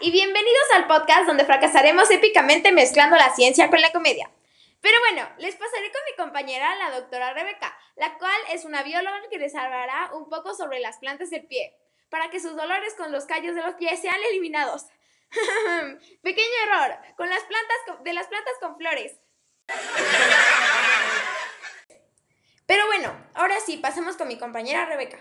Y bienvenidos al podcast donde fracasaremos épicamente mezclando la ciencia con la comedia. Pero bueno, les pasaré con mi compañera, la doctora Rebeca, la cual es una bióloga que les hablará un poco sobre las plantas del pie, para que sus dolores con los callos de los pies sean eliminados. Pequeño error, con las plantas de las plantas con flores. Pero bueno, ahora sí, pasemos con mi compañera Rebeca.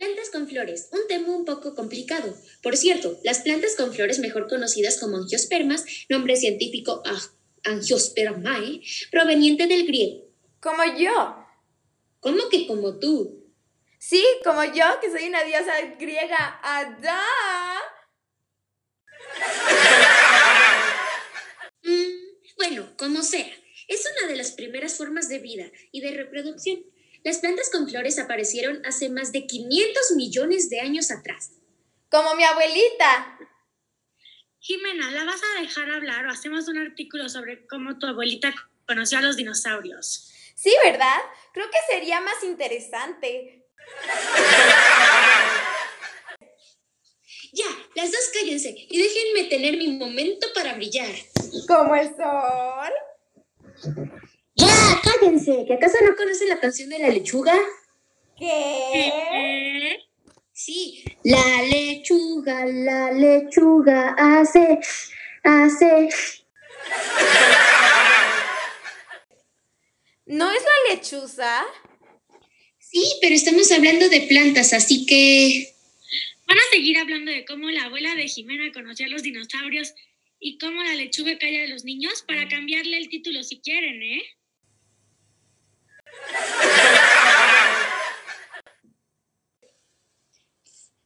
Plantas con flores, un tema un poco complicado. Por cierto, las plantas con flores, mejor conocidas como angiospermas, nombre científico angiospermae, proveniente del griego. Como yo. ¿Cómo que como tú? Sí, como yo, que soy una diosa griega. ¡Adá! Mm, bueno, como sea, es una de las primeras formas de vida y de reproducción. Las plantas con flores aparecieron hace más de 500 millones de años atrás. Como mi abuelita. Jimena, ¿la vas a dejar hablar o hacemos un artículo sobre cómo tu abuelita conoció a los dinosaurios? Sí, ¿verdad? Creo que sería más interesante. Ya, las dos cállense y déjenme tener mi momento para brillar. ¿Como el sol? ¡Ya! ¡Cállense! ¿Que acaso no conocen la canción de la lechuga? ¿Qué? Sí. La lechuga, la lechuga hace, hace. ¿No es la lechuza? Sí, pero estamos hablando de plantas, así que... Van a seguir hablando de cómo la abuela de Jimena conoció a los dinosaurios y cómo la lechuga calla a los niños para cambiarle el título si quieren, ¿eh?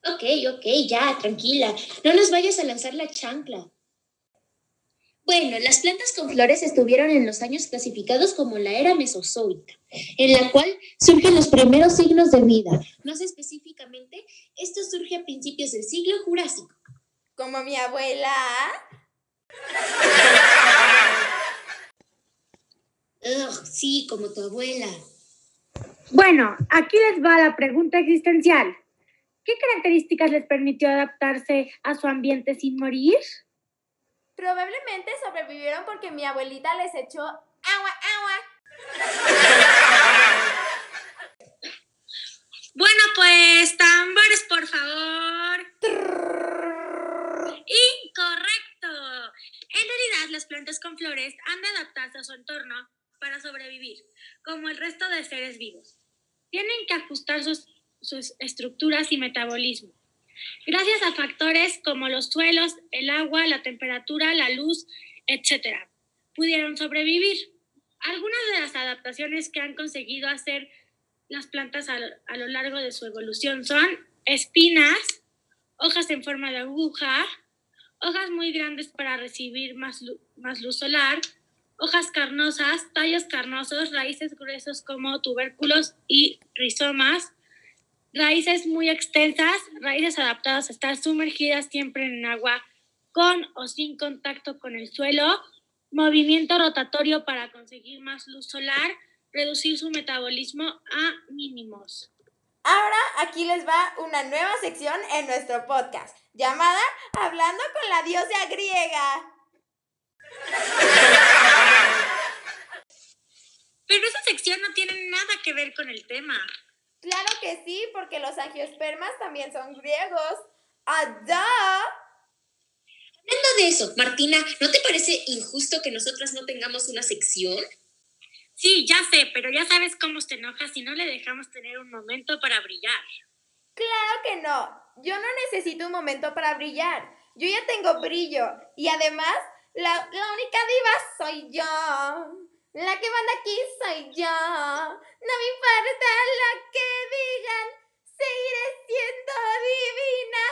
Ok, ok, ya, tranquila. No nos vayas a lanzar la chancla. Bueno, las plantas con flores estuvieron en los años clasificados como la era mesozoica, en la cual surgen los primeros signos de vida. Sé específicamente, esto surge a principios del siglo Jurásico. ¿Como mi abuela? Ugh, sí, como tu abuela. Bueno, aquí les va la pregunta existencial. ¿Qué características les permitió adaptarse a su ambiente sin morir? Probablemente sobrevivieron porque mi abuelita les echó agua, agua. Bueno, pues tambores, por favor. Incorrecto. En realidad, las plantas con flores han de adaptarse a su entorno sobrevivir, como el resto de seres vivos. Tienen que ajustar sus, sus estructuras y metabolismo. Gracias a factores como los suelos, el agua, la temperatura, la luz, etc., pudieron sobrevivir. Algunas de las adaptaciones que han conseguido hacer las plantas a, a lo largo de su evolución son espinas, hojas en forma de aguja, hojas muy grandes para recibir más, lu- más luz solar, hojas carnosas, tallos carnosos, raíces gruesos como tubérculos y rizomas, raíces muy extensas, raíces adaptadas a estar sumergidas siempre en agua con o sin contacto con el suelo, movimiento rotatorio para conseguir más luz solar, reducir su metabolismo a mínimos. Ahora aquí les va una nueva sección en nuestro podcast, llamada Hablando con la diosa griega. Pero esa sección no tiene nada que ver con el tema. Claro que sí, porque los angiospermas también son griegos. ¡Adá! Hablando de eso, Martina, ¿no te parece injusto que nosotras no tengamos una sección? Sí, ya sé, pero ya sabes cómo se enoja si no le dejamos tener un momento para brillar. Claro que no. Yo no necesito un momento para brillar. Yo ya tengo brillo. Y además, la, la única diva soy yo. La que manda aquí soy yo. No me importa lo que digan. Seguiré siendo divina.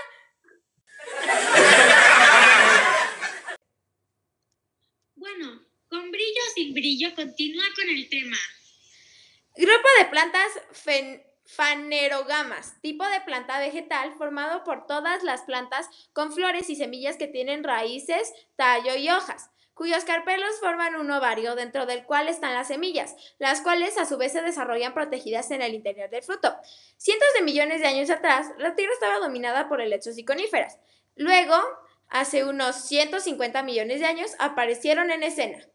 Bueno, con brillo o sin brillo, continúa con el tema. Grupo de plantas fen- fanerogamas, tipo de planta vegetal formado por todas las plantas con flores y semillas que tienen raíces, tallo y hojas cuyos carpelos forman un ovario dentro del cual están las semillas, las cuales a su vez se desarrollan protegidas en el interior del fruto. Cientos de millones de años atrás, la Tierra estaba dominada por helechos y coníferas. Luego, hace unos 150 millones de años, aparecieron en escena.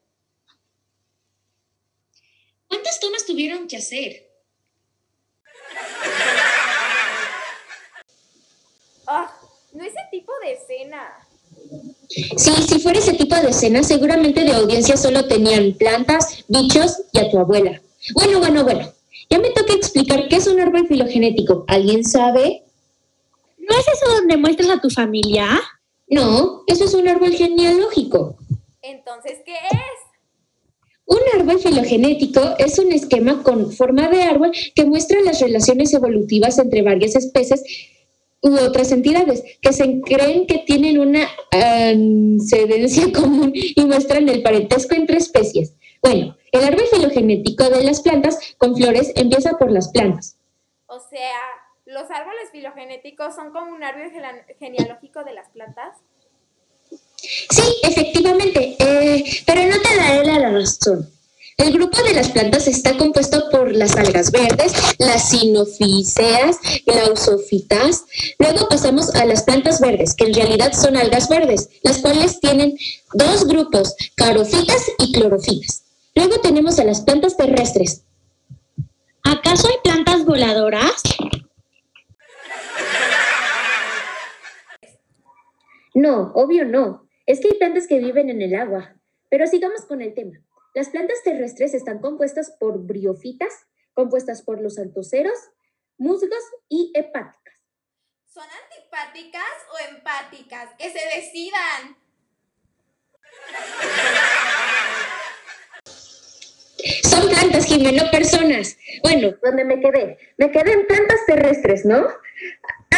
¿Cuántas tomas tuvieron que hacer? ¡Ah! no ese tipo de escena. Sí, si fuera ese tipo de escena, seguramente de audiencia solo tenían plantas, bichos y a tu abuela. Bueno, bueno, bueno. Ya me toca explicar qué es un árbol filogenético. ¿Alguien sabe? ¿No es eso donde muestras a tu familia? No, eso es un árbol genealógico. Entonces, ¿qué es? Un árbol filogenético es un esquema con forma de árbol que muestra las relaciones evolutivas entre varias especies u otras entidades que se creen que tienen una ascendencia común y muestran el parentesco entre especies. Bueno, el árbol filogenético de las plantas con flores empieza por las plantas. O sea, ¿los árboles filogenéticos son como un árbol genealógico de las plantas? Sí, efectivamente, eh, pero no te daré la razón. El grupo de las plantas está compuesto por las algas verdes, las sinofíceas, glausofitas. Luego pasamos a las plantas verdes, que en realidad son algas verdes, las cuales tienen dos grupos, carofitas y clorofitas. Luego tenemos a las plantas terrestres. ¿Acaso hay plantas voladoras? No, obvio no. Es que hay plantas que viven en el agua. Pero sigamos con el tema. Las plantas terrestres están compuestas por briofitas, compuestas por los antoceros, musgos y hepáticas. ¿Son antipáticas o empáticas? ¡Que se decidan! Son plantas, Jimeno, personas. Bueno, ¿dónde me quedé? Me quedé en plantas terrestres, ¿no?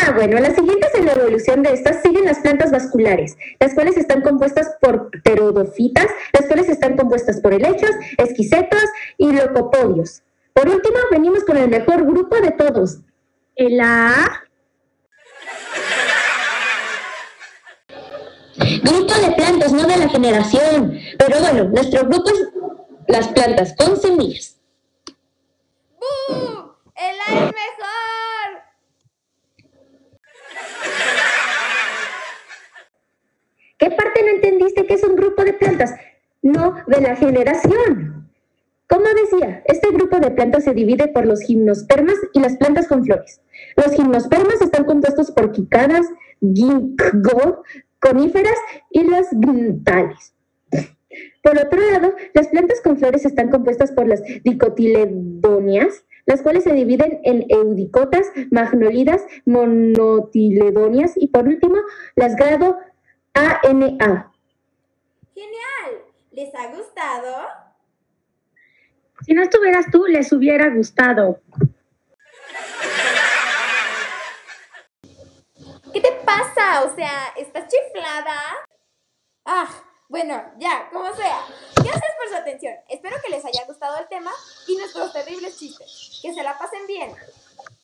Ah, bueno, las siguientes en la evolución de estas siguen las plantas vasculares, las cuales están compuestas por pterodofitas, las cuales están compuestas por helechos, esquisetos y locopodios. Por último, venimos con el mejor grupo de todos, el A. Grupo de plantas, no de la generación. Pero bueno, nuestro grupo es las plantas con semillas. ¡Bú! ¡El A es mejor! ¿Qué parte no entendiste que es un grupo de plantas? No de la generación. Como decía, este grupo de plantas se divide por los gimnospermas y las plantas con flores. Los gimnospermas están compuestos por quicadas, ginkgo, coníferas y las gntales. Por otro lado, las plantas con flores están compuestas por las dicotiledonias, las cuales se dividen en eudicotas, magnolidas, monotiledonias y por último las grado ANA. Genial. ¿Les ha gustado? Si no estuvieras tú, les hubiera gustado. ¿Qué te pasa? O sea, ¿estás chiflada? Ah, bueno, ya, como sea. Gracias por su atención. Espero que les haya gustado el tema y nuestros terribles chistes. Que se la pasen bien.